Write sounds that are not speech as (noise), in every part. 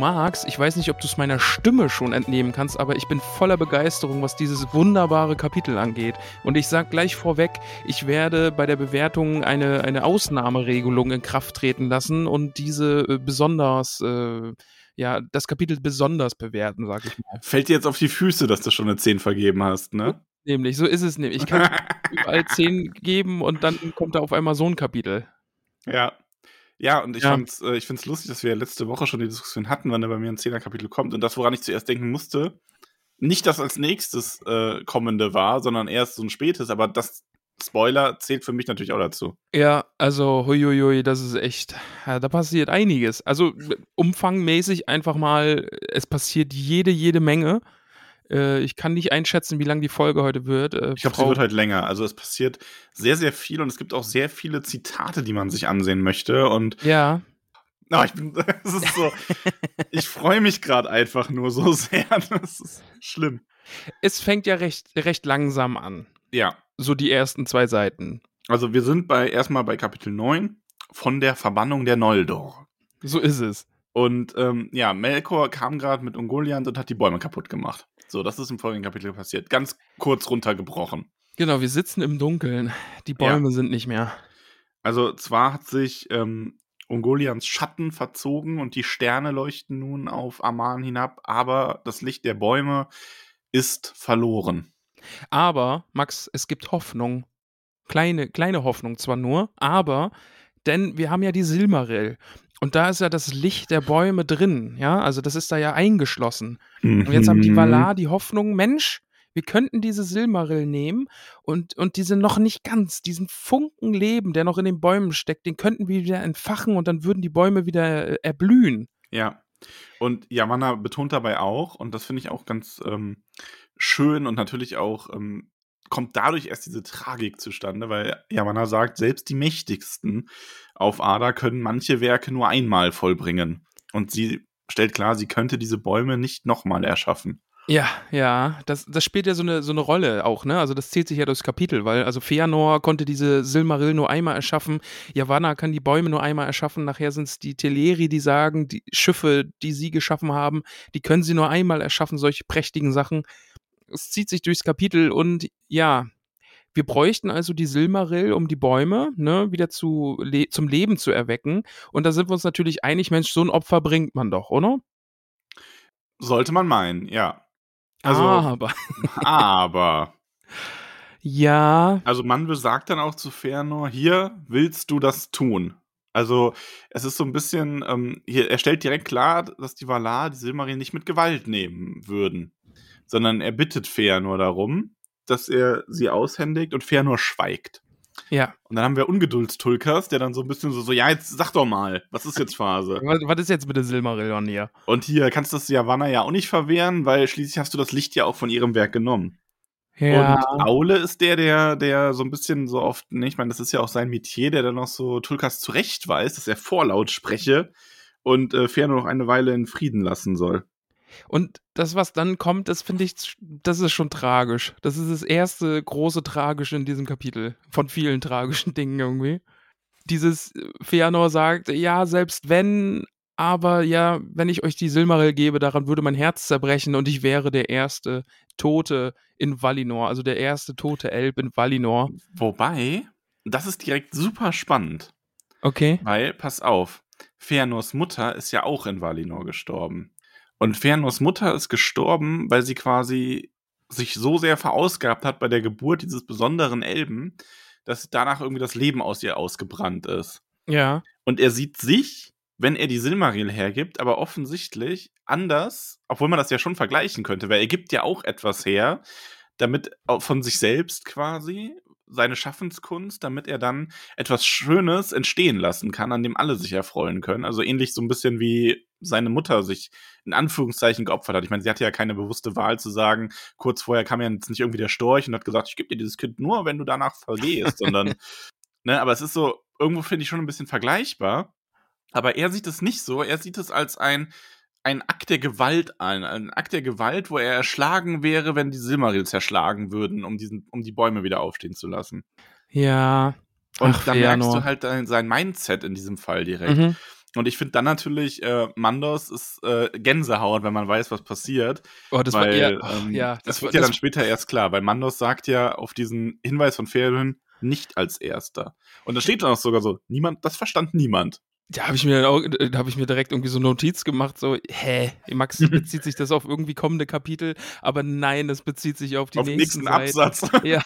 Max, ich weiß nicht, ob du es meiner Stimme schon entnehmen kannst, aber ich bin voller Begeisterung, was dieses wunderbare Kapitel angeht. Und ich sag gleich vorweg, ich werde bei der Bewertung eine, eine Ausnahmeregelung in Kraft treten lassen und diese äh, besonders, äh, ja, das Kapitel besonders bewerten, sag ich mal. Fällt dir jetzt auf die Füße, dass du schon eine 10 vergeben hast, ne? Nämlich, so ist es nämlich. Ich kann (laughs) überall 10 geben und dann kommt da auf einmal so ein Kapitel. Ja. Ja, und ich, Ja. fand's, äh, ich finde es lustig, dass wir letzte Woche schon die Diskussion hatten, wann da bei mir ein Zehner-Kapitel kommt. Und das, woran ich zuerst denken musste, nicht das als nächstes äh, kommende war, sondern erst so ein spätes, aber das Spoiler zählt für mich natürlich auch dazu. Ja, also huiuiui, das ist echt, ja, da passiert einiges. Also umfangmäßig einfach mal, es passiert jede, jede Menge. Äh, ich kann nicht einschätzen, wie lang die Folge heute wird. Äh, Ich glaube, sie wird halt länger. Also es passiert sehr, sehr viel und es gibt auch sehr viele Zitate, die man sich ansehen möchte. Und Ja, oh, ich bin, (laughs) es ist so, ich freue mich gerade einfach nur so (laughs) sehr. Das ist schlimm. es fängt ja recht, recht langsam an. Ja, So die ersten zwei Seiten. also wir sind bei erstmal bei Kapitel 9 von der Verbannung der Noldor. So ist es. Und ähm, ja, Melkor kam gerade mit Ungoliant und hat die Bäume kaputt gemacht. So, das ist im folgenden Kapitel passiert. Ganz kurz runtergebrochen. Genau, wir sitzen im Dunkeln. Die Ja. Bäume sind nicht mehr. Also zwar hat sich ähm, Ungoliants Schatten verzogen und die Sterne leuchten nun auf Aman hinab, aber das Licht der Bäume ist verloren. Aber, Max, es gibt Hoffnung. Kleine, kleine Hoffnung zwar nur, aber, denn wir haben ja die Silmaril. Und da ist ja das Licht der Bäume drin, ja, also das ist da ja eingeschlossen. Und jetzt haben Mhm. die Valar die Hoffnung, Mensch, wir könnten diese Silmaril nehmen und, und diese noch nicht ganz, diesen Funken Leben, der noch in den Bäumen steckt, den könnten wir wieder entfachen und dann würden die Bäume wieder äh, erblühen. Ja. Und Yamanna betont dabei auch, und das finde ich auch ganz ähm, schön und natürlich auch ähm, kommt dadurch erst diese Tragik zustande, weil Yamanna sagt, selbst die Mächtigsten auf Ada können manche Werke nur einmal vollbringen. Und sie stellt klar, sie könnte diese Bäume nicht nochmal erschaffen. Ja, ja, das, das spielt ja so eine, so eine Rolle auch, ne? Also das zählt sich ja durchs Kapitel, weil also Feanor konnte diese Silmaril nur einmal erschaffen, Yavanna kann die Bäume nur einmal erschaffen, nachher sind es die Teleri, die sagen, die Schiffe, die sie geschaffen haben, die können sie nur einmal erschaffen, solche prächtigen Sachen. Es zieht sich durchs Kapitel und ja, wir bräuchten also die Silmaril, um die Bäume ne, wieder zu, le zum Leben zu erwecken. Und da sind wir uns natürlich einig, Mensch, so ein Opfer bringt man doch, oder? Sollte man meinen, ja. Also, Aber, (laughs) aber. ja, Also Manwe sagt dann auch zu Fëanor, hier willst du das tun. Also es ist so ein bisschen, ähm, hier, er stellt direkt klar, dass die Valar die Silmaril nicht mit Gewalt nehmen würden, sondern er bittet Fëanor darum, dass er sie aushändigt und Fëanor schweigt. ja. Und dann haben wir Ungeduldstulkas, der dann so ein bisschen so, so, ja, jetzt sag doch mal, was ist jetzt Phase? (laughs) Was, was ist jetzt mit der Silmarillion hier? Und hier kannst du das Yavanna ja auch nicht verwehren, weil schließlich hast du das Licht ja auch von ihrem Werk genommen. Und Aule ist der, der, der so ein bisschen so oft, ne, ich meine, das ist ja auch sein Metier, der dann noch so Tulkas zurecht weiß, dass er vorlaut spreche und äh, Fëanor noch eine Weile in Frieden lassen soll. Und das, was dann kommt, das finde ich, das ist schon tragisch. Das ist das erste große Tragische in diesem Kapitel. Von vielen (laughs) tragischen Dingen irgendwie. Dieses äh, Feanor sagt, ja, selbst wenn, aber ja, wenn ich euch die Silmaril gebe, daran würde mein Herz zerbrechen und ich wäre der erste Tote in Valinor, also der erste tote Elb in Valinor. Wobei, das ist direkt super spannend, Okay. weil, pass auf, Fëanors Mutter ist ja auch in Valinor gestorben. Und Fëanors Mutter ist gestorben, weil sie quasi sich so sehr verausgabt hat bei der Geburt dieses besonderen Elben, dass danach irgendwie das Leben aus ihr ausgebrannt ist. Ja. Und er sieht sich wenn er die Silmaril hergibt, aber offensichtlich anders, obwohl man das ja schon vergleichen könnte, weil er gibt ja auch etwas her, damit von sich selbst quasi, seine Schaffenskunst, damit er dann etwas Schönes entstehen lassen kann, an dem alle sich erfreuen können. Also ähnlich so ein bisschen wie seine Mutter sich in Anführungszeichen geopfert hat. Ich meine, sie hatte ja keine bewusste Wahl zu sagen, kurz vorher kam ja jetzt nicht irgendwie der Storch und hat gesagt, ich gebe dir dieses Kind nur, wenn du danach vergehst, sondern, (laughs) ne, aber es ist so, irgendwo finde ich schon ein bisschen vergleichbar. Aber er sieht es nicht so. Er sieht es als ein, ein Akt der Gewalt an. Ein Akt der Gewalt, wo er erschlagen wäre, wenn die Silmaril zerschlagen würden, um, diesen, um die Bäume wieder aufstehen zu lassen. Ja. Und Ach, dann merkst nur. du halt sein Mindset in diesem Fall direkt. Mhm. Und ich finde dann natürlich, äh, Mandos ist äh, Gänsehaut, wenn man weiß, was passiert. Oh, das weil, war eher, oh, ähm, ja, das, das wird ja dann später erst klar, weil Mandos sagt ja auf diesen Hinweis von Ferdinand nicht als erster. Und da steht dann auch sogar so, niemand, das verstand niemand. Da habe ich mir da habe ich mir direkt irgendwie so Notiz gemacht, so, hä, Max, (laughs) bezieht sich das auf irgendwie kommende Kapitel, aber nein, es bezieht sich auf die auf nächsten, nächsten Absatz. (laughs) Ja.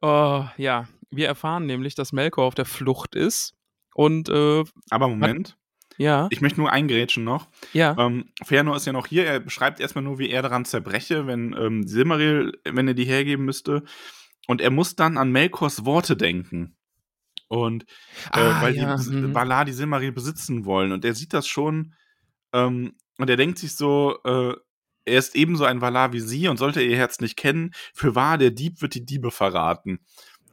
Oh, ja. Wir erfahren nämlich, dass Melkor auf der Flucht ist und äh, Aber Moment. Hat, ja. Ich möchte nur eingrätschen noch. Ja. Ähm, Fëanor ist ja noch hier. Er beschreibt erstmal nur, wie er daran zerbreche, wenn ähm, Silmaril, wenn er die hergeben müsste. Und er muss dann an Melkors Worte denken. Und äh, ah, weil ja. die mhm. Valar die Silmaril besitzen wollen. Und er sieht das schon. Ähm, und er denkt sich so, äh, er ist ebenso ein Valar wie sie und sollte ihr Herz nicht kennen. Für wahr, der Dieb wird die Diebe verraten.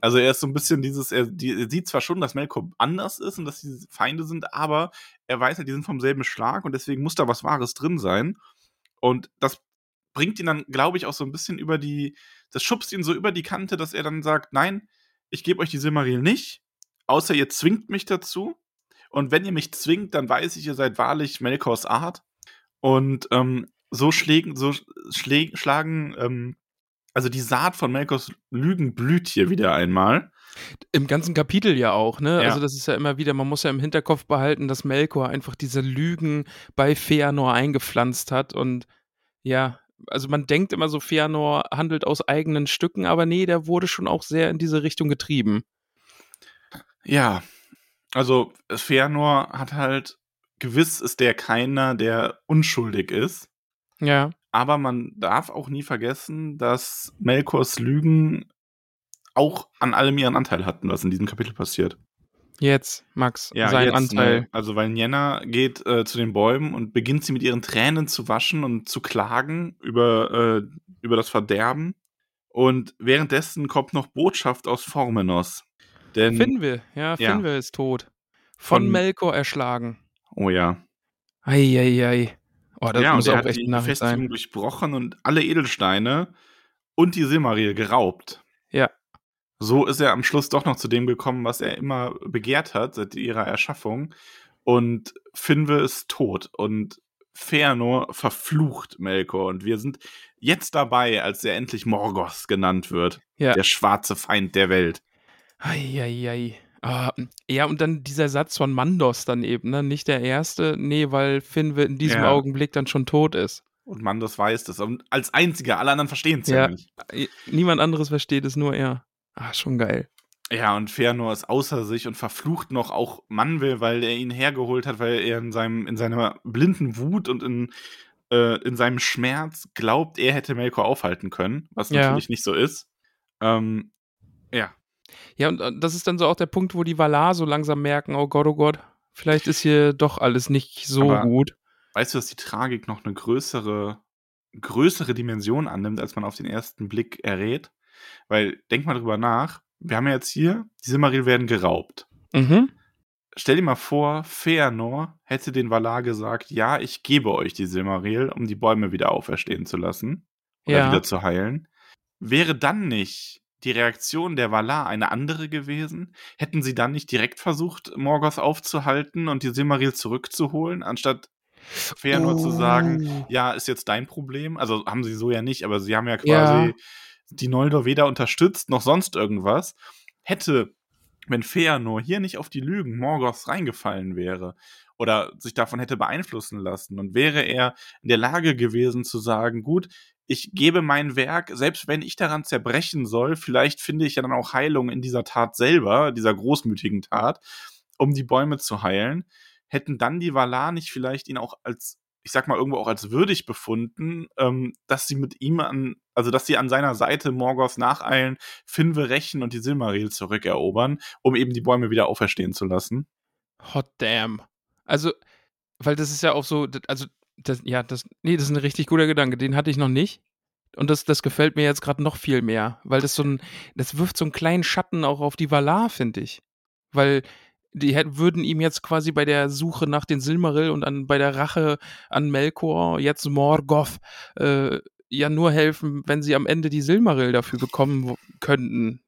Also er ist so ein bisschen dieses, er, die, er sieht zwar schon, dass Melkor anders ist und dass sie Feinde sind, aber er weiß ja, die sind vom selben Schlag und deswegen muss da was Wahres drin sein. Und das bringt ihn dann, glaube ich, auch so ein bisschen über die, das schubst ihn so über die Kante, dass er dann sagt, nein, ich gebe euch die Silmaril nicht, außer ihr zwingt mich dazu. Und wenn ihr mich zwingt, dann weiß ich, ihr seid wahrlich Melkors Art. Und ähm, so, schlägen, so schläg, schlagen ähm, also die Saat von Melkors Lügen blüht hier wieder einmal. Im ganzen Kapitel ja auch, ne? Ja. Also das ist ja immer wieder, man muss ja im Hinterkopf behalten, dass Melkor einfach diese Lügen bei Feanor eingepflanzt hat und ja, also man denkt immer so, Feanor handelt aus eigenen Stücken, aber nee, der wurde schon auch sehr in diese Richtung getrieben. Ja, also Feanor hat halt, gewiss ist der keiner, der unschuldig ist. Ja. Aber man darf auch nie vergessen, dass Melkors Lügen auch an allem ihren Anteil hatten, was in diesem Kapitel passiert. Jetzt, Max, ja, sein jetzt, Anteil. Ne? Also, weil Nienna geht äh, zu den Bäumen und beginnt sie mit ihren Tränen zu waschen und zu klagen über, äh, über das Verderben. Und währenddessen kommt noch Botschaft aus Formenos. Denn, Finwe, ja, Finwe ja. ist tot. Von, Von Melkor erschlagen. Oh ja. Eieiei. Ei, ei. Oh, das ja, muss und er auch hat die Befestigung sein. durchbrochen und alle Edelsteine und die Silmaril geraubt. Ja. So ist er am Schluss doch noch zu dem gekommen, was er immer begehrt hat seit ihrer Erschaffung. Und Finwe ist tot und Feanor verflucht Melkor. Und wir sind jetzt dabei, als er endlich Morgoth genannt wird. Ja. Der schwarze Feind der Welt. Eieiei. Ei, ei. Ah, ja, und dann dieser Satz von Mandos dann eben, ne? Nicht der erste, nee, weil Finwe in diesem ja. Augenblick dann schon tot ist. Und Mandos weiß das. Und als einziger, alle anderen verstehen es ja, ja nicht. Niemand anderes versteht es, nur er. Ah, schon geil. Ja, und Fëanor ist außer sich und verflucht noch auch Manwë, weil er ihn hergeholt hat, weil er in seinem, in seiner blinden Wut und in, äh, in seinem Schmerz glaubt, er hätte Melkor aufhalten können, was ja. natürlich nicht so ist. Ähm, ja, ja, und äh, das ist dann so auch der Punkt, wo die Valar so langsam merken, oh Gott, oh Gott, vielleicht ist hier doch alles nicht so Aber gut. Weißt du, dass die Tragik noch eine größere, größere Dimension annimmt, als man auf den ersten Blick errät? Weil, denk mal drüber nach, wir haben ja jetzt hier, die Silmaril werden geraubt. Mhm. Stell dir mal vor, Feanor hätte den Valar gesagt, ja, ich gebe euch die Silmaril, um die Bäume wieder auferstehen zu lassen oder ja. wieder zu heilen. Wäre dann nicht die Reaktion der Valar eine andere gewesen? Hätten sie dann nicht direkt versucht, Morgoth aufzuhalten und die Silmaril zurückzuholen, anstatt Fëanor oh. zu sagen, oh. ja, ist jetzt dein Problem? Also haben sie so ja nicht, aber sie haben ja quasi ja. die Noldor weder unterstützt noch sonst irgendwas. Hätte, wenn Feanor hier nicht auf die Lügen Morgoths reingefallen wäre oder sich davon hätte beeinflussen lassen und wäre er in der Lage gewesen zu sagen, gut, ich gebe mein Werk, selbst wenn ich daran zerbrechen soll, vielleicht finde ich ja dann auch Heilung in dieser Tat selber, dieser großmütigen Tat, um die Bäume zu heilen. hätten dann die Valar nicht vielleicht ihn auch als, ich sag mal, irgendwo auch als würdig befunden, ähm, dass sie mit ihm an, also dass sie an seiner Seite Morgoth nacheilen, Finwe rächen und die Silmaril zurückerobern, um eben die Bäume wieder auferstehen zu lassen? Hot damn. Also, weil das ist ja auch so, also, das, ja, das, nee, das ist ein richtig guter Gedanke, den hatte ich noch nicht. Und das, das gefällt mir jetzt gerade noch viel mehr, weil das so ein, das wirft so einen kleinen Schatten auch auf die Valar, finde ich. Weil die hätten, würden ihm jetzt quasi bei der Suche nach den Silmaril und an, bei der Rache an Melkor, jetzt Morgoth, äh, ja nur helfen, wenn sie am Ende die Silmaril dafür bekommen könnten.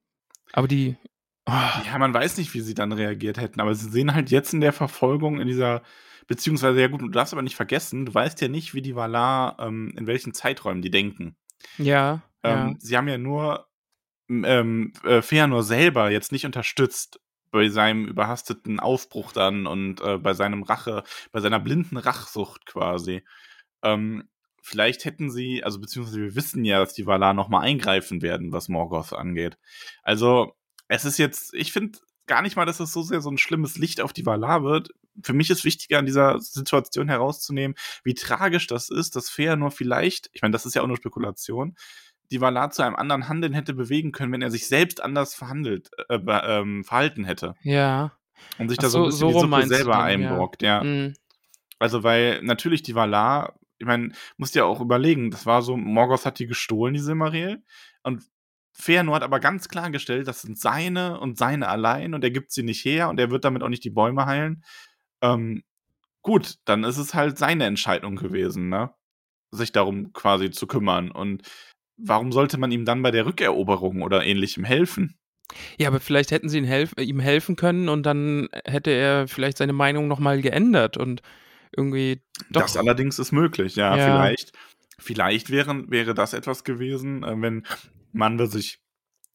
Aber die. Oh. Ja, man weiß nicht, wie sie dann reagiert hätten, aber sie sehen halt jetzt in der Verfolgung, in dieser, beziehungsweise, ja gut, du darfst aber nicht vergessen, du weißt ja nicht, wie die Valar, ähm, in welchen Zeiträumen die denken. Ja. Ähm, ja. Sie haben ja nur ähm, äh, Feanor selber jetzt nicht unterstützt bei seinem überhasteten Aufbruch dann und äh, bei seinem Rache, bei seiner blinden Rachsucht quasi. Ähm, vielleicht hätten sie, also beziehungsweise wir wissen ja, dass die Valar nochmal eingreifen werden, was Morgoth angeht. Also, es ist jetzt, ich finde gar nicht mal, dass es so sehr so ein schlimmes Licht auf die Valar wird. Für mich ist wichtiger, an dieser Situation herauszunehmen, wie tragisch das ist, dass Feanor vielleicht, ich meine, das ist ja auch nur Spekulation, die Valar zu einem anderen Handeln hätte bewegen können, wenn er sich selbst anders verhandelt, äh, ähm, verhalten hätte. Ja. Und sich Ach da so, so ein bisschen so die Suppe selber einbrockt, ja. ja. Mhm. Also, weil natürlich die Valar, ich meine, musst ja auch überlegen, das war so, Morgoth hat die gestohlen, die Silmaril. Und Feanor hat aber ganz klargestellt, das sind seine und seine allein und er gibt sie nicht her und er wird damit auch nicht die Bäume heilen. Ähm, gut, dann ist es halt seine Entscheidung gewesen, ne? Sich darum quasi zu kümmern. Und warum sollte man ihm dann bei der Rückeroberung oder ähnlichem helfen? Ja, aber vielleicht hätten sie ihm, helf ihm helfen können und dann hätte er vielleicht seine Meinung nochmal geändert und irgendwie doch. Das allerdings ist möglich, ja, ja. vielleicht. Vielleicht wären, wäre das etwas gewesen, äh, wenn Manwe sich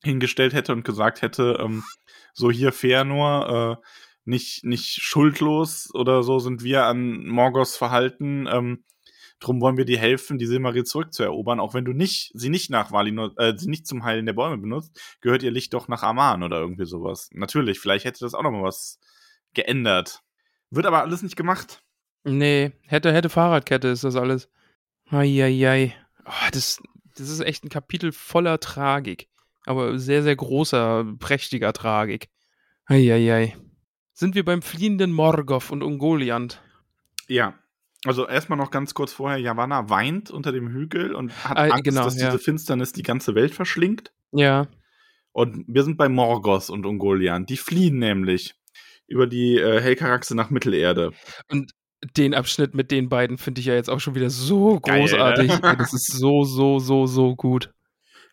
hingestellt hätte und gesagt hätte, ähm, so hier fair nur, äh, nicht, nicht schuldlos oder so sind wir an Morgos Verhalten, ähm, Drum wollen wir dir helfen, die Silmaril zurückzuerobern, auch wenn du nicht, sie nicht nach Valinor, äh, sie nicht zum Heilen der Bäume benutzt, gehört ihr Licht doch nach Aman oder irgendwie sowas. Natürlich, vielleicht hätte das auch nochmal was geändert. Wird aber alles nicht gemacht. Nee, hätte, hätte Fahrradkette ist das alles. Eieiei. Oh, das, das ist echt ein Kapitel voller Tragik. Aber sehr, sehr großer, prächtiger Tragik. Eieiei. Sind wir beim fliehenden Morgoth und Ungoliant? Ja, also erstmal noch ganz kurz vorher, Yavanna weint unter dem Hügel und hat Ah, Angst, genau, dass ja. diese Finsternis die ganze Welt verschlingt. Ja. Und wir sind bei Morgoth und Ungoliant. Die fliehen nämlich über die äh, Helkaraxe nach Mittelerde. Und den Abschnitt mit den beiden finde ich ja jetzt auch schon wieder so Geil, ne? großartig. (laughs) Das ist so, so, so, so gut.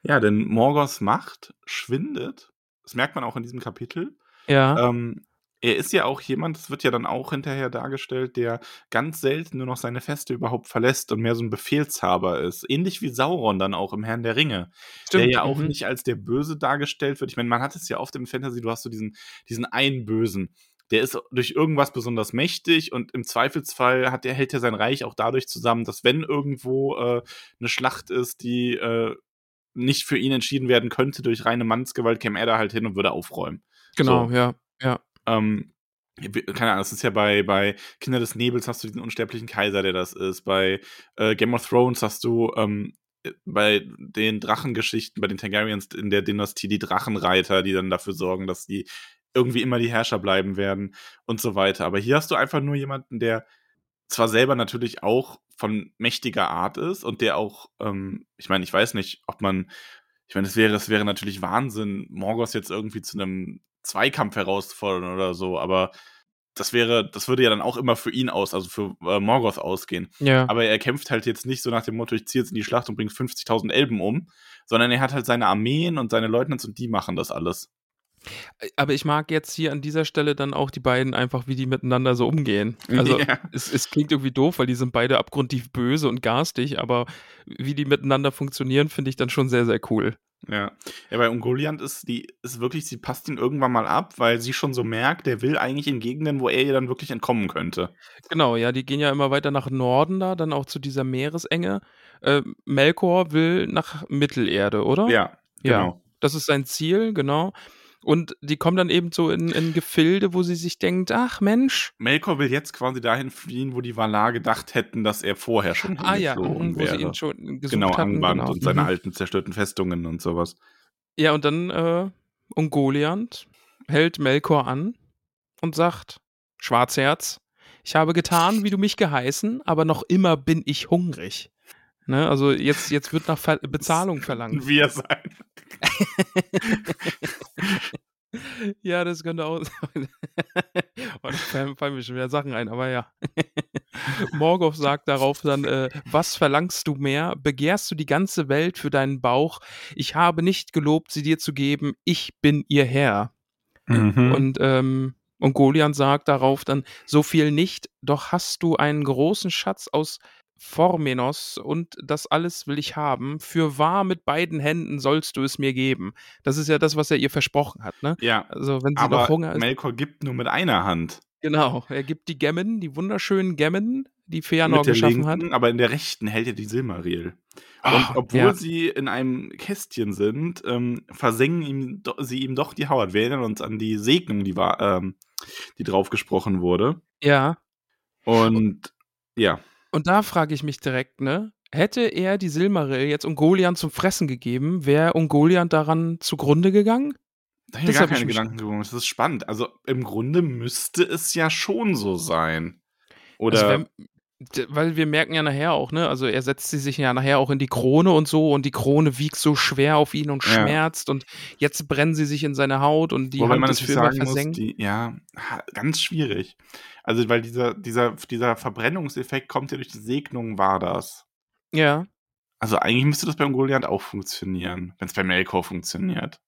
Ja, denn Morgoths Macht schwindet. Das merkt man auch in diesem Kapitel. Ja. Ähm, er ist ja auch jemand, das wird ja dann auch hinterher dargestellt, der ganz selten nur noch seine Feste überhaupt verlässt und mehr so ein Befehlshaber ist. Ähnlich wie Sauron dann auch im Herrn der Ringe. Stimmt, Der ja auch mhm. nicht als der Böse dargestellt wird. Ich meine, man hat es ja oft im Fantasy, du hast so diesen, diesen einen Bösen. Der ist durch irgendwas besonders mächtig und im Zweifelsfall hat er, hält er sein Reich auch dadurch zusammen, dass wenn irgendwo äh, eine Schlacht ist, die äh, nicht für ihn entschieden werden könnte durch reine Mannsgewalt, käme er da halt hin und würde aufräumen. Genau, So. ja. Ja. Ähm, keine Ahnung, das ist ja bei, bei Kinder des Nebels hast du diesen unsterblichen Kaiser, der das ist. Bei äh, Game of Thrones hast du ähm, äh, bei den Drachengeschichten, bei den Targaryens in der Dynastie die Drachenreiter, die dann dafür sorgen, dass die irgendwie immer die Herrscher bleiben werden und so weiter. Aber hier hast du einfach nur jemanden, der zwar selber natürlich auch von mächtiger Art ist und der auch, ähm, ich meine, ich weiß nicht, ob man, ich meine, es wäre, es wäre natürlich Wahnsinn, Morgos jetzt irgendwie zu einem Zweikampf herauszufordern oder so, aber das wäre, das würde ja dann auch immer für ihn aus, also für äh, Morgoth ausgehen. Ja. Aber er kämpft halt jetzt nicht so nach dem Motto, ich ziehe jetzt in die Schlacht und bringe 50.000 Elben um, sondern er hat halt seine Armeen und seine Leutnants und die machen das alles. Aber ich mag jetzt hier an dieser Stelle dann auch die beiden einfach, wie die miteinander so umgehen. Also (laughs) Ja. es, es klingt irgendwie doof, weil die sind beide abgrundtief böse und garstig, aber wie die miteinander funktionieren, finde ich dann schon sehr, sehr cool. Ja. ja, bei Ungoliant ist die, ist wirklich, sie passt ihn irgendwann mal ab, weil sie schon so merkt, der will eigentlich in Gegenden, wo er ihr dann wirklich entkommen könnte. Genau, ja, die gehen ja immer weiter nach Norden da, dann auch zu dieser Meeresenge. Äh, Melkor will nach Mittelerde, oder? Ja, Ja. genau. Das ist sein Ziel, genau. Und die kommen dann eben so in, in Gefilde, wo sie sich denkt, ach Mensch. Melkor will jetzt quasi dahin fliehen, wo die Valar gedacht hätten, dass er vorher schon Ah ja, hingeflogen wo wäre. sie ihn schon gesucht genau, hatten. Angband genau. und seine Mhm. alten zerstörten Festungen und sowas. Ja, und dann äh, Ungoliant hält Melkor an und sagt, Schwarzherz, ich habe getan, wie du mich geheißen, aber noch immer bin ich hungrig. Ne, also jetzt, jetzt wird nach Ver Bezahlung verlangt. Wie er sein. (laughs) Ja, das könnte auch sein. (laughs) Oh, da fallen, fallen mir schon wieder Sachen ein, aber ja. (laughs) Morgoth sagt darauf dann, äh, was verlangst du mehr? Begehrst du die ganze Welt für deinen Bauch? Ich habe nicht gelobt, sie dir zu geben. Ich bin ihr Herr. Mhm. Und, ähm, und Golian sagt darauf dann, so viel nicht, doch hast du einen großen Schatz aus Formenos und das alles will ich haben. Für wahr mit beiden Händen sollst du es mir geben. Das ist ja das, was er ihr versprochen hat, ne? ja, Also, wenn sie aber noch Hunger ist. Melkor gibt nur mit einer Hand. Genau, er gibt die Gemmen, die wunderschönen Gemmen, die Feanor geschaffen linken, hat. aber in der rechten hält er die Silmaril. Und obwohl ja. sie in einem Kästchen sind, ähm, versengen ihm sie ihm doch die Haut. Wir erinnern uns an die Segnung, die war, ähm, die drauf gesprochen wurde. Ja, Und ja, und da frage ich mich direkt, ne? Hätte er die Silmaril jetzt Ungoliant zum Fressen gegeben, wäre Ungoliant daran zugrunde gegangen? da habe ich gar keine Gedanken gemacht. Das ist spannend. Also im Grunde müsste es ja schon so sein. Oder Also wenn, d- weil wir merken ja nachher auch, ne? Also er setzt sie sich ja nachher auch in die Krone und so und die Krone wiegt so schwer auf ihn und Ja. schmerzt und jetzt brennen sie sich in seine Haut und die Wobei man ist für sagen muss, versenkt. die, ja, ganz schwierig. Also, weil dieser, dieser, dieser Verbrennungseffekt kommt ja durch die Segnung, war das. Ja. Also, eigentlich müsste das beim Goliath auch funktionieren, wenn es bei Melkor funktioniert.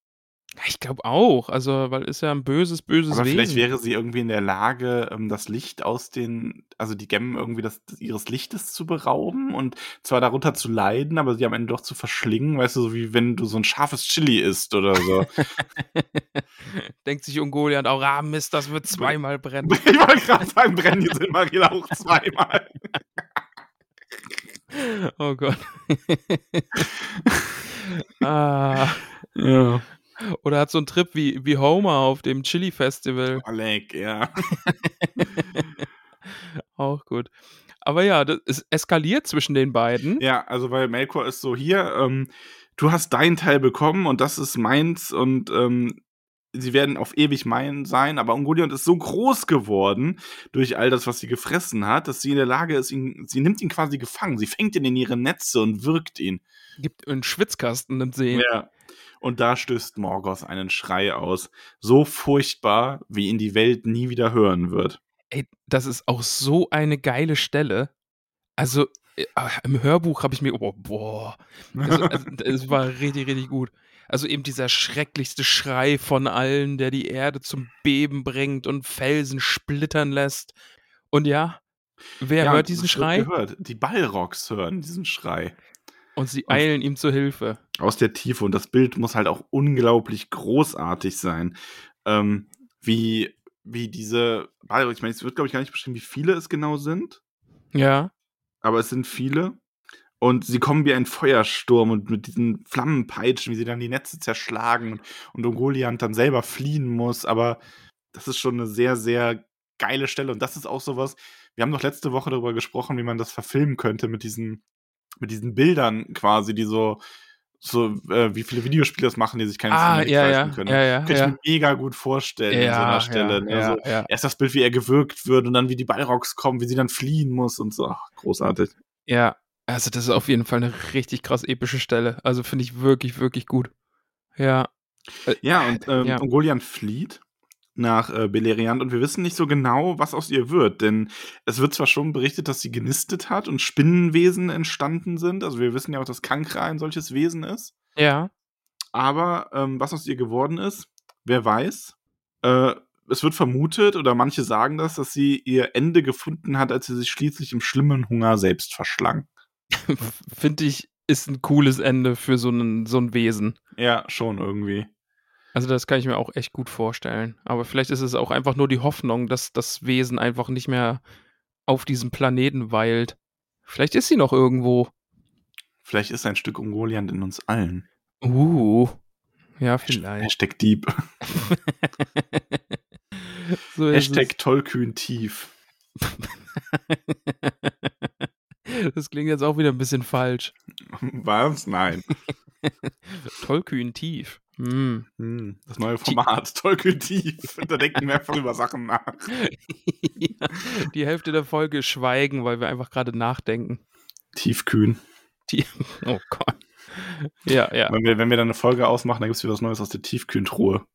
Ich glaube auch, also weil ist ja ein böses, böses Aber vielleicht Wesen. wäre sie irgendwie in der Lage, ähm, das Licht aus den, also die Gemmen irgendwie das, ihres Lichtes zu berauben und zwar darunter zu leiden, aber sie am Ende doch zu verschlingen, weißt du, so wie wenn du so ein scharfes Chili isst oder so. (laughs) Denkt sich Ungoliant auch, ah Mist, das wird zweimal brennen. (laughs) ich wollte gerade sagen, brennen die Silmaril auch zweimal. (laughs) Oh Gott. ah. Ja. Oder hat so einen Trip wie, wie Homer auf dem Chili-Festival. Oleg, ja. (laughs) Auch gut. Aber ja, das, es eskaliert zwischen den beiden. Ja, also weil Melkor ist so, hier, ähm, du hast deinen Teil bekommen und das ist meins und ähm, sie werden auf ewig mein sein, aber Ungoliant ist so groß geworden durch all das, was sie gefressen hat, dass sie in der Lage ist, ihn, sie nimmt ihn quasi gefangen, sie fängt ihn in ihre Netze und wirkt ihn. Gibt einen Schwitzkasten, nimmt sie ihn. Ja. Und da stößt Morgoth einen Schrei aus, so furchtbar, wie ihn die Welt nie wieder hören wird. Ey, das ist auch so eine geile Stelle. Also äh, im Hörbuch habe ich mir, oh, boah, also, also, es war richtig, richtig gut. Also eben dieser schrecklichste Schrei von allen, der die Erde zum Beben bringt und Felsen splittern lässt. Und ja, wer Ja, hört diesen Schrei? Gehört. Die Balrogs hören diesen Schrei. Und sie eilen ihm zu Hilfe. aus der Tiefe und das Bild muss halt auch unglaublich großartig sein. Ähm, wie, wie diese, ich meine, es wird, glaube ich, gar nicht beschrieben, wie viele es genau sind, Ja. aber es sind viele. Und sie kommen wie ein Feuersturm und mit diesen Flammenpeitschen, wie sie dann die Netze zerschlagen und, und Ungoliant dann selber fliehen muss. Aber das ist schon eine sehr, sehr geile Stelle. Und das ist auch sowas, wir haben doch letzte Woche darüber gesprochen, wie man das verfilmen könnte mit diesen, mit diesen Bildern quasi, die so, so äh, wie viele Videospiele das machen, die sich keine Ah, Cinematic ja, leisten ja, können. ja, ja, Könnte ich ja. mir mega gut vorstellen in so einer Stelle. ja, ne? ja, so, ja. Erst das Bild, wie er gewürgt wird und dann wie die Balrogs kommen, wie sie dann fliehen muss und so. Ach, großartig. Ja, also das ist auf jeden Fall eine richtig krass epische Stelle. Also finde ich wirklich, wirklich gut. Ja. Äh, Ja, und ähm, Ja. Ungoliant flieht nach äh, Beleriand und wir wissen nicht so genau, was aus ihr wird, denn es wird zwar schon berichtet, dass sie genistet hat und Spinnenwesen entstanden sind, also wir wissen ja auch, dass Kankra ein solches Wesen ist, Ja. aber ähm, was aus ihr geworden ist, wer weiß. Äh, es wird vermutet, oder manche sagen das, dass sie ihr Ende gefunden hat, als sie sich schließlich im schlimmen Hunger selbst verschlang. (laughs) Finde ich, ist ein cooles Ende für so ein, so ein Wesen. Ja, schon irgendwie. Also das kann ich mir auch echt gut vorstellen. Aber vielleicht ist es auch einfach nur die Hoffnung, dass das Wesen einfach nicht mehr auf diesem Planeten weilt. Vielleicht ist sie noch irgendwo. Vielleicht ist ein Stück Ungoliant in uns allen. Uh. Ja, vielleicht. Hashtag Dieb. (laughs) so Hashtag tollkühn tief. (laughs) Das klingt jetzt auch wieder ein bisschen falsch. Was? Nein. (laughs) Tollkühn tief. Hm, das neue Format, (laughs) tollkühn tief. Da denken wir einfach über Sachen nach. ja, (laughs) die Hälfte der Folge schweigen, weil wir einfach gerade nachdenken. Tiefkühn. Oh Gott. Ja, ja. Wenn wir, wenn wir dann eine Folge ausmachen, dann gibt es wieder was Neues aus der Tiefkühltruhe.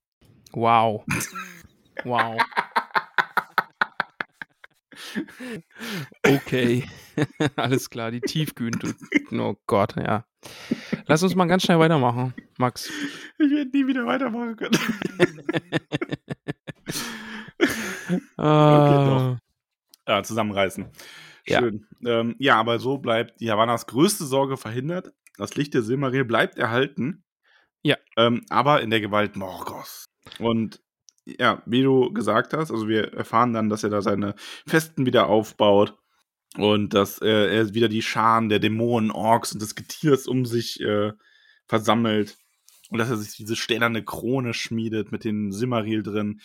Wow. Wow. Okay. (laughs) Alles klar, die Tiefkühlen. Oh Gott, ja. Lass uns mal ganz schnell weitermachen, Max. Ich werde nie wieder weitermachen können. (laughs) Ah, Ja, zusammenreißen. Ja. Schön. Ähm, ja, aber so bleibt die Havanas größte Sorge verhindert. Das Licht der Silmaril bleibt erhalten. Ja. Ähm, aber in der Gewalt Morgos. Und ja, wie du gesagt hast, also wir erfahren dann, dass er da seine Festen wieder aufbaut und dass äh, er wieder die Scharen der Dämonen, Orks und des Getiers um sich äh, versammelt und dass er sich diese sternerne Krone schmiedet mit den Silmaril drin,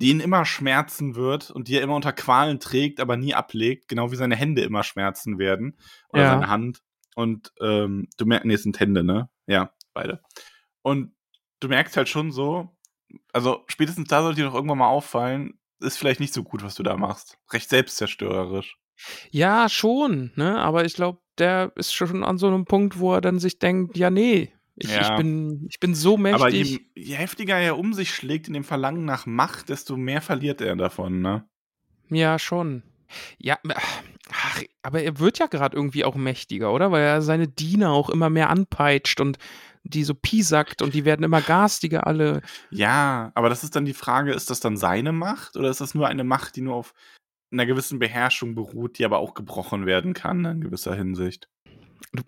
die ihn immer schmerzen wird und die er immer unter Qualen trägt, aber nie ablegt, genau wie seine Hände immer schmerzen werden oder Ja. seine Hand. Und ähm, du merkst, nee, es sind Hände, ne? Ja, beide. Und du merkst halt schon so, also spätestens da sollte dir doch irgendwann mal auffallen, ist vielleicht nicht so gut, was du da machst. Recht selbstzerstörerisch. ja, schon, ne? Aber ich glaube, der ist schon an so einem Punkt, wo er dann sich denkt, ja, nee, ich, Ja. ich, bin, ich bin so mächtig. Aber je, je heftiger er um sich schlägt in dem Verlangen nach Macht, desto mehr verliert er davon, ne? Ja, schon. Ja, ach, aber er wird ja gerade irgendwie auch mächtiger, oder? Weil er seine Diener auch immer mehr anpeitscht und die so piesackt und die werden immer garstiger alle. Ja, aber das ist dann die Frage, ist das dann seine Macht oder ist das nur eine Macht, die nur auf einer gewissen Beherrschung beruht, die aber auch gebrochen werden kann in gewisser Hinsicht?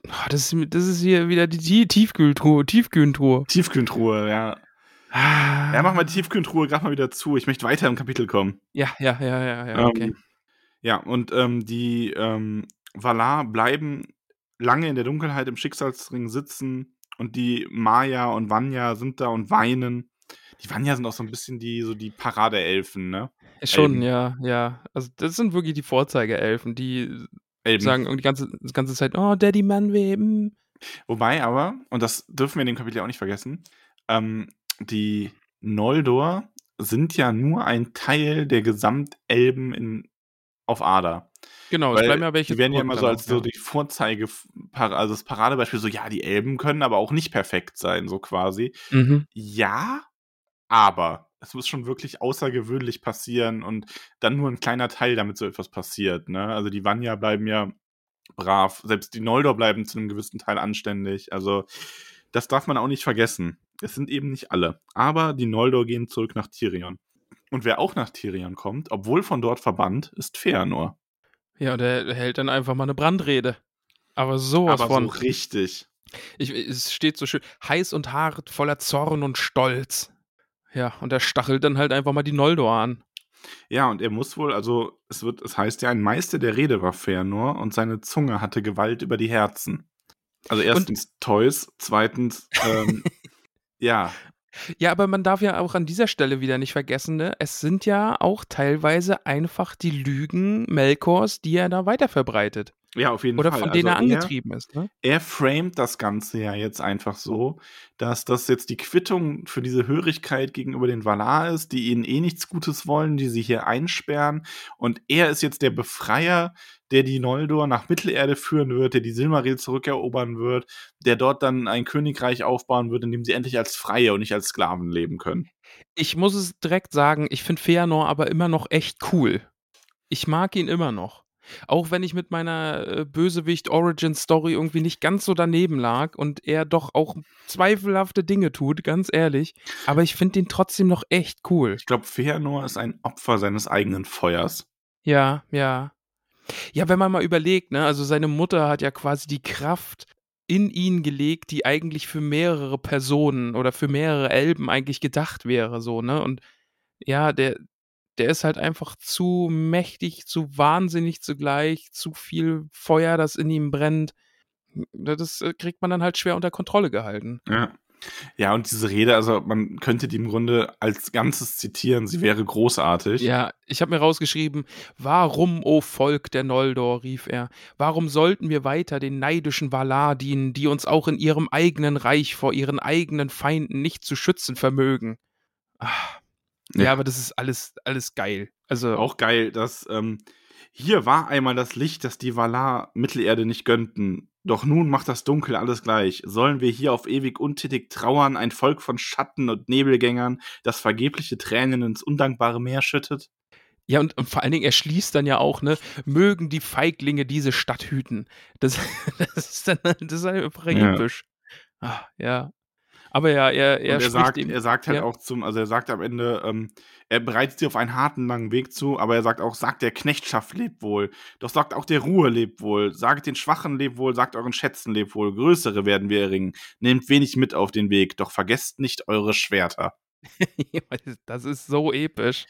Ah, Das ist, das ist hier wieder die, die Tiefkühltruhe, Tiefkühltruhe. Tiefkühltruhe, ja. Ah. Ja, mach mal die Tiefkühltruhe gerade mal wieder zu. Ich möchte weiter im Kapitel kommen. Ja, ja, ja, ja, ja, okay. Ähm, ja, und ähm, die ähm, Valar bleiben lange in der Dunkelheit im Schicksalsring sitzen und die Maya und Vanya sind da und weinen. Die Vanya sind auch so ein bisschen die, so die Paradeelfen, ne? Schon, Elben. ja, ja. Also das sind wirklich die Vorzeigeelfen, die Elben. sagen die ganze, die ganze Zeit, oh, Daddy Manwe, mm. Wobei aber, und das dürfen wir in dem Kapitel auch nicht vergessen, ähm, die Noldor sind ja nur ein Teil der Gesamtelben in, auf Ada. Genau, es Weil bleiben ja welche die werden ja immer so als auch, so ja. die Vorzeige, also das Paradebeispiel, so ja, die Elben können aber auch nicht perfekt sein, so quasi. Mhm. Ja, aber es muss schon wirklich außergewöhnlich passieren und dann nur ein kleiner Teil, damit so etwas passiert. Ne? Also die Vanya bleiben ja brav, selbst die Noldor bleiben zu einem gewissen Teil anständig. Also das darf man auch nicht vergessen. Es sind eben nicht alle. Aber die Noldor gehen zurück nach Tirion. Und wer auch nach Tirion kommt, obwohl von dort verbannt, ist Feanor. Ja, und er hält dann einfach mal eine Brandrede. Aber sowas Aber von. so richtig. Ich, es steht so schön, heiß und hart, voller Zorn und Stolz. Ja, und er stachelt dann halt einfach mal die Noldor an. Ja, und er muss wohl, also es wird, es heißt ja, ein Meister der Rede war Fëanor und seine Zunge hatte Gewalt über die Herzen. Also erstens Toys, zweitens, ähm, (laughs) ja, Ja, aber man darf ja auch an dieser Stelle wieder nicht vergessen, ne? es sind ja auch teilweise einfach die Lügen Melkors, die er da weiter verbreitet. Ja, auf jeden Oder Fall. von denen er Also angetrieben ist. Ne? Er framet das Ganze ja jetzt einfach so, dass das jetzt die Quittung für diese Hörigkeit gegenüber den Valar ist, die ihnen eh nichts Gutes wollen, die sie hier einsperren. Und er ist jetzt der Befreier, der die Noldor nach Mittelerde führen wird, der die Silmaril zurückerobern wird, der dort dann ein Königreich aufbauen wird, in dem sie endlich als Freie und nicht als Sklaven leben können. Ich muss es direkt sagen, ich finde Feanor aber immer noch echt cool. Ich mag ihn immer noch. Auch wenn ich mit meiner äh, Bösewicht-Origin-Story irgendwie nicht ganz so daneben lag und er doch auch zweifelhafte Dinge tut, ganz ehrlich. Aber ich finde ihn trotzdem noch echt cool. Ich glaube, Feanor ist ein Opfer seines eigenen Feuers. Ja, ja. Ja, wenn man mal überlegt, ne, also seine Mutter hat ja quasi die Kraft in ihn gelegt, die eigentlich für mehrere Personen oder für mehrere Elben eigentlich gedacht wäre, so, ne? Und ja, der, der ist halt einfach zu mächtig, zu wahnsinnig zugleich, zu viel Feuer, das in ihm brennt. Das äh, kriegt man dann halt schwer unter Kontrolle gehalten. Ja. Ja, und diese Rede, also man könnte die im Grunde als Ganzes zitieren, sie wäre großartig. Ja, ich habe mir rausgeschrieben, warum, o Volk der Noldor, rief er, warum sollten wir weiter den neidischen Valar dienen, die uns auch in ihrem eigenen Reich vor ihren eigenen Feinden nicht zu schützen vermögen? Ach, ja. ja, aber das ist alles, alles geil. Also auch geil, dass ähm, hier war einmal das Licht, das die Valar Mittelerde nicht gönnten. Doch nun macht das Dunkel alles gleich. Sollen wir hier auf ewig untätig trauern, ein Volk von Schatten und Nebelgängern, das vergebliche Tränen ins undankbare Meer schüttet? Ja, und, und, vor allen Dingen, er schließt dann ja auch, ne, mögen die Feiglinge diese Stadt hüten. Das, (laughs) das ist dann das ist einfach episch. Ja. Ah, ja. Aber ja, er, er, er sagt, ihm, er sagt halt ja. auch zum, also er sagt am Ende, ähm, er bereitet sie auf einen harten, langen Weg zu, aber er sagt auch, sagt der Knechtschaft lebt wohl. Doch sagt auch der Ruhe lebt wohl. Sagt den Schwachen lebt wohl, sagt euren Schätzen lebt wohl. Größere werden wir erringen. Nehmt wenig mit auf den Weg, doch vergesst nicht eure Schwerter. (laughs) das ist so episch.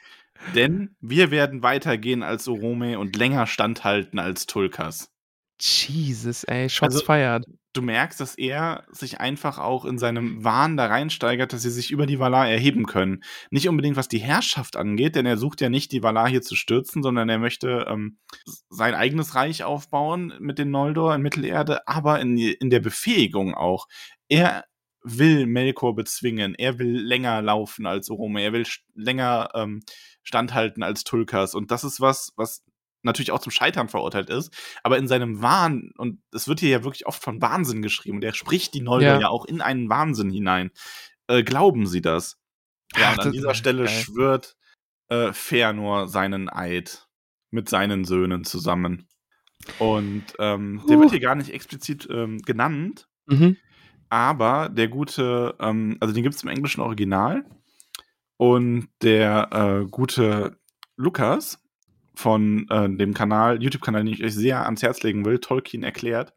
Denn wir werden weitergehen als Orome und länger standhalten als Tulkas. Jesus, ey, Shots also, feiert. Du merkst, dass er sich einfach auch in seinem Wahn da reinsteigert, dass sie sich über die Valar erheben können. Nicht unbedingt, was die Herrschaft angeht, denn er sucht ja nicht, die Valar hier zu stürzen, sondern er möchte ähm, sein eigenes Reich aufbauen mit den Noldor in Mittelerde, aber in, in der Befähigung auch. Er will Melkor bezwingen, er will länger laufen als Orome, er will länger ähm, standhalten als Tulkas. Und das ist was, was natürlich auch zum Scheitern verurteilt ist, aber in seinem Wahn, und es wird hier ja wirklich oft von Wahnsinn geschrieben, und er spricht die Noldor ja. ja auch in einen Wahnsinn hinein. Äh, glauben sie das? Ja, Ach, und an dieser Stelle geil. schwört äh, Fëanor seinen Eid mit seinen Söhnen zusammen. Und ähm, der wird hier gar nicht explizit ähm, genannt, mhm. aber der gute, ähm, also den gibt es im englischen Original. Und der äh, gute Lukas, von äh, dem Kanal, YouTube-Kanal, den ich euch sehr ans Herz legen will, Tolkien erklärt.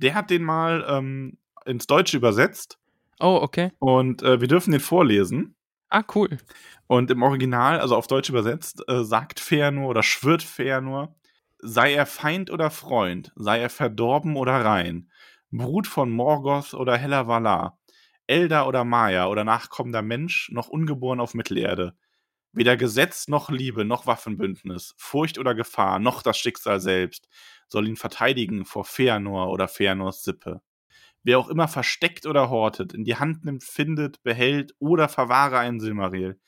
Der hat den mal ähm, ins Deutsche übersetzt. Oh, okay. Und äh, wir dürfen den vorlesen. Ah, cool. Und im Original, also auf Deutsch übersetzt, äh, sagt Fëanor oder schwört Fëanor, sei er Feind oder Freund, sei er verdorben oder rein, Brut von Morgoth oder heller Valar, Elder oder Maya oder nachkommender Mensch, noch ungeboren auf Mittelerde, Weder Gesetz noch Liebe noch Waffenbündnis, Furcht oder Gefahr noch das Schicksal selbst soll ihn verteidigen vor Feanor oder Feanors Sippe. Wer auch immer versteckt oder hortet, in die Hand nimmt, findet, behält oder verwahre einen Silmaril,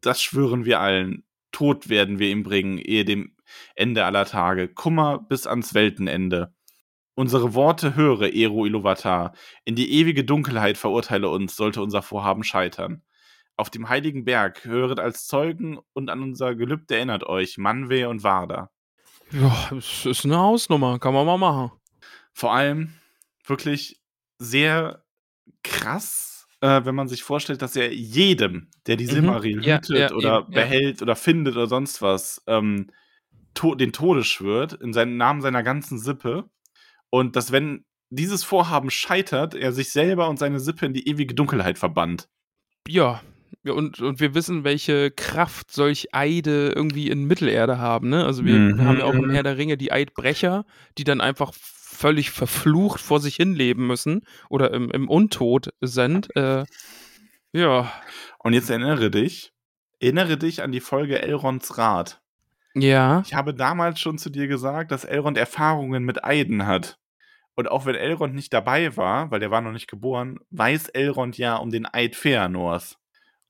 das schwören wir allen. Tod werden wir ihm bringen, ehe dem Ende aller Tage, Kummer bis ans Weltenende. Unsere Worte höre, Ero Iluvatar, in die ewige Dunkelheit verurteile uns, sollte unser Vorhaben scheitern auf dem heiligen Berg, höret als Zeugen und an unser Gelübde erinnert euch, Manwe und Warda. Ja, es ist eine Hausnummer, kann man mal machen. Vor allem wirklich sehr krass, äh, wenn man sich vorstellt, dass er jedem, der die mhm. Silmaril mhm. hütet ja, ja, oder eben, behält ja. oder findet oder sonst was, ähm, to den Todes schwört, in seinem Namen seiner ganzen Sippe. Und dass, wenn dieses Vorhaben scheitert, er sich selber und seine Sippe in die ewige Dunkelheit verbannt. Ja, und, und wir wissen, welche Kraft solch Eide irgendwie in Mittelerde haben. Ne? Also wir, mhm. haben ja auch im Herr der Ringe die Eidbrecher, die dann einfach völlig verflucht vor sich hin leben müssen oder im, im Untod sind. Äh, ja. Und jetzt erinnere dich, erinnere dich an die Folge Elrons Rat. Ja. Ich habe damals schon zu dir gesagt, dass Elrond Erfahrungen mit Eiden hat. Und auch wenn Elrond nicht dabei war, weil der war noch nicht geboren, weiß Elrond ja um den Eid Feanors.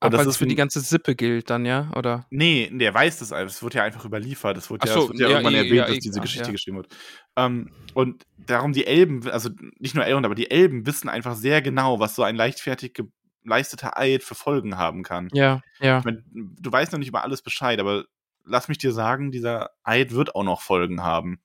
Aber das ist für die ganze Sippe gilt dann, ja? Oder? Nee, der weiß das einfach. Es wird ja einfach überliefert. Es wird, ja, so, es ja, ja, irgendwann ja, erwähnt, ja, dass diese Geschichte geschrieben wird. Ähm, und darum die Elben, also nicht nur Elrond, aber die Elben wissen einfach sehr genau, was so ein leichtfertig geleisteter Eid für Folgen haben kann. Ja, ja. Ich mein, du weißt noch nicht über alles Bescheid, aber lass mich dir sagen, dieser Eid wird auch noch Folgen haben.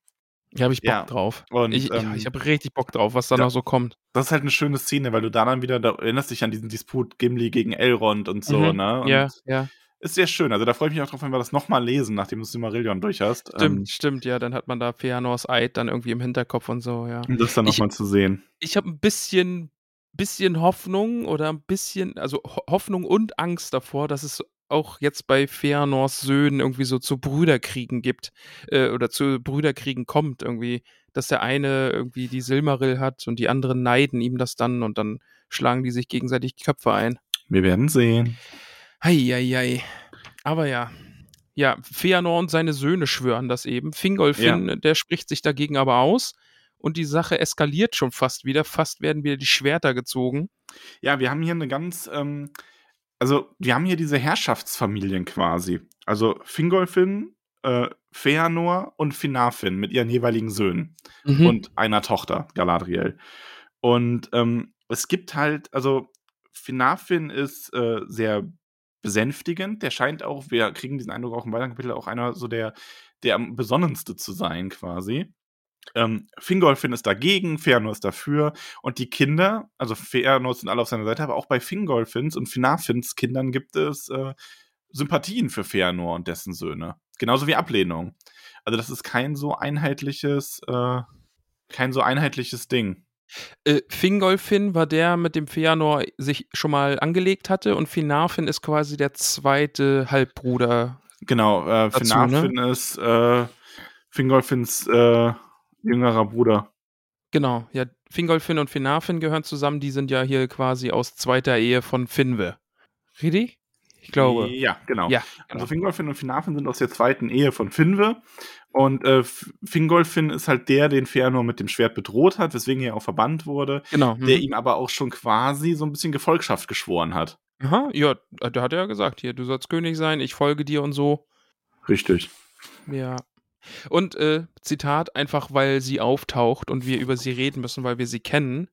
Ja, habe ich Bock ja. drauf. Und, ich, ähm, ich habe richtig Bock drauf, was da noch so kommt. Das ist halt eine schöne Szene, weil du da dann wieder, da erinnerst dich an diesen Disput Gimli gegen Elrond und so, mhm. ne? Und ja, ja. Ist sehr schön. Also da freue ich mich auch drauf, wenn wir das nochmal lesen, nachdem du Silmarillion durch hast. Stimmt, ähm, stimmt, ja. Dann hat man da Feanors Eid dann irgendwie im Hinterkopf und so, ja. Um das dann nochmal zu sehen. Ich habe ein bisschen, bisschen Hoffnung oder ein bisschen, also Hoffnung und Angst davor, dass es auch jetzt bei Feanors Söhnen irgendwie so zu Brüderkriegen gibt äh, oder zu Brüderkriegen kommt irgendwie, dass der eine irgendwie die Silmaril hat und die anderen neiden ihm das dann und dann schlagen die sich gegenseitig die Köpfe ein. Wir werden sehen. Heieiei. Aber ja. Ja, Feanor und seine Söhne schwören das eben. Fingolfin, Ja. der spricht sich dagegen aber aus. Und die Sache eskaliert schon fast wieder. Fast werden wieder die Schwerter gezogen. Ja, wir haben hier eine ganz, ähm, also wir haben hier diese Herrschaftsfamilien quasi. Also Fingolfin, äh, Feanor und Finarfin mit ihren jeweiligen Söhnen Mhm. und einer Tochter, Galadriel. Und ähm, es gibt halt, also Finarfin ist äh, sehr besänftigend. Der scheint auch, wir kriegen diesen Eindruck auch im weiteren Kapitel, auch einer so der, der am besonnenste zu sein quasi. Ähm, Fingolfin ist dagegen, Feanor ist dafür und die Kinder, also Feanor sind alle auf seiner Seite, aber auch bei Fingolfins und Finarfins Kindern gibt es äh, Sympathien für Feanor und dessen Söhne. Genauso wie Ablehnung. Also das ist kein so einheitliches, äh, kein so einheitliches Ding. Äh, Fingolfin war der, mit dem Feanor sich schon mal angelegt hatte. Und Finarfin ist quasi der zweite Halbbruder. Genau, äh, Dazu, Finarfin ist äh, Fingolfins äh, jüngerer Bruder. Genau, ja. Fingolfin und Finarfin gehören zusammen. Die sind ja hier quasi aus zweiter Ehe von Finwe. Richtig? Ich glaube. Ja, genau. Ja, Also genau. Fingolfin und Finarfin sind aus der zweiten Ehe von Finwe. Und äh, Fingolfin ist halt der, den Feanor mit dem Schwert bedroht hat, weswegen er auch verbannt wurde, genau. der mhm. ihm aber auch schon quasi so ein bisschen Gefolgschaft geschworen hat. Aha, ja, da hat er ja gesagt, hier, du sollst König sein, ich folge dir und so. Richtig. Ja. Und äh, Zitat, einfach weil sie auftaucht und wir über sie reden müssen, weil wir sie kennen.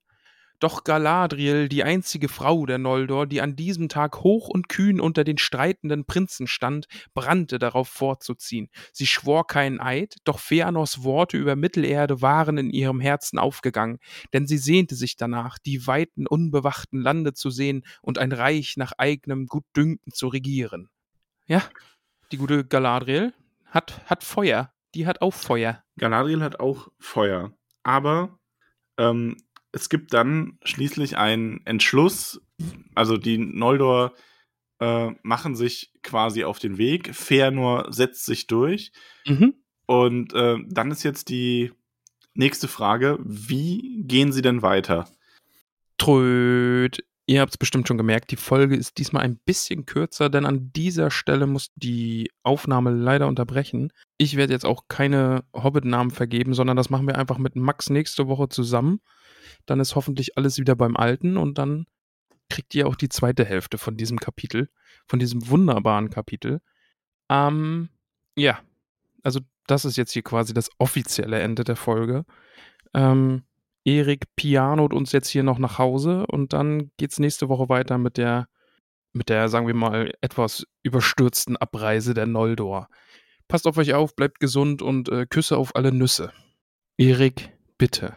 Doch Galadriel, die einzige Frau der Noldor, die an diesem Tag hoch und kühn unter den streitenden Prinzen stand, brannte darauf fortzuziehen. Sie schwor keinen Eid, doch Feanors Worte über Mittelerde waren in ihrem Herzen aufgegangen, denn sie sehnte sich danach, die weiten, unbewachten Lande zu sehen und ein Reich nach eigenem Gutdünken zu regieren. Ja, die gute Galadriel hat, hat Feuer. Die hat auch Feuer. Galadriel hat auch Feuer. Aber ähm, es gibt dann schließlich einen Entschluss. Also die Noldor äh, machen sich quasi auf den Weg. Feanor setzt sich durch. Mhm. Und äh, dann ist jetzt die nächste Frage: Wie gehen sie denn weiter? Tröd. Ihr habt es bestimmt schon gemerkt, die Folge ist diesmal ein bisschen kürzer, denn an dieser Stelle muss die Aufnahme leider unterbrechen. Ich werde jetzt auch keine Hobbit-Namen vergeben, sondern das machen wir einfach mit Max nächste Woche zusammen. Dann ist hoffentlich alles wieder beim Alten und dann kriegt ihr auch die zweite Hälfte von diesem Kapitel, von diesem wunderbaren Kapitel. Ähm, ja, also das ist jetzt hier quasi das offizielle Ende der Folge. Ähm, Erik pianot uns jetzt hier noch nach Hause und dann geht's nächste Woche weiter mit der, mit der, sagen wir mal, etwas überstürzten Abreise der Noldor. Passt auf euch auf, bleibt gesund und äh, Küsse auf alle Nüsse. Erik, bitte.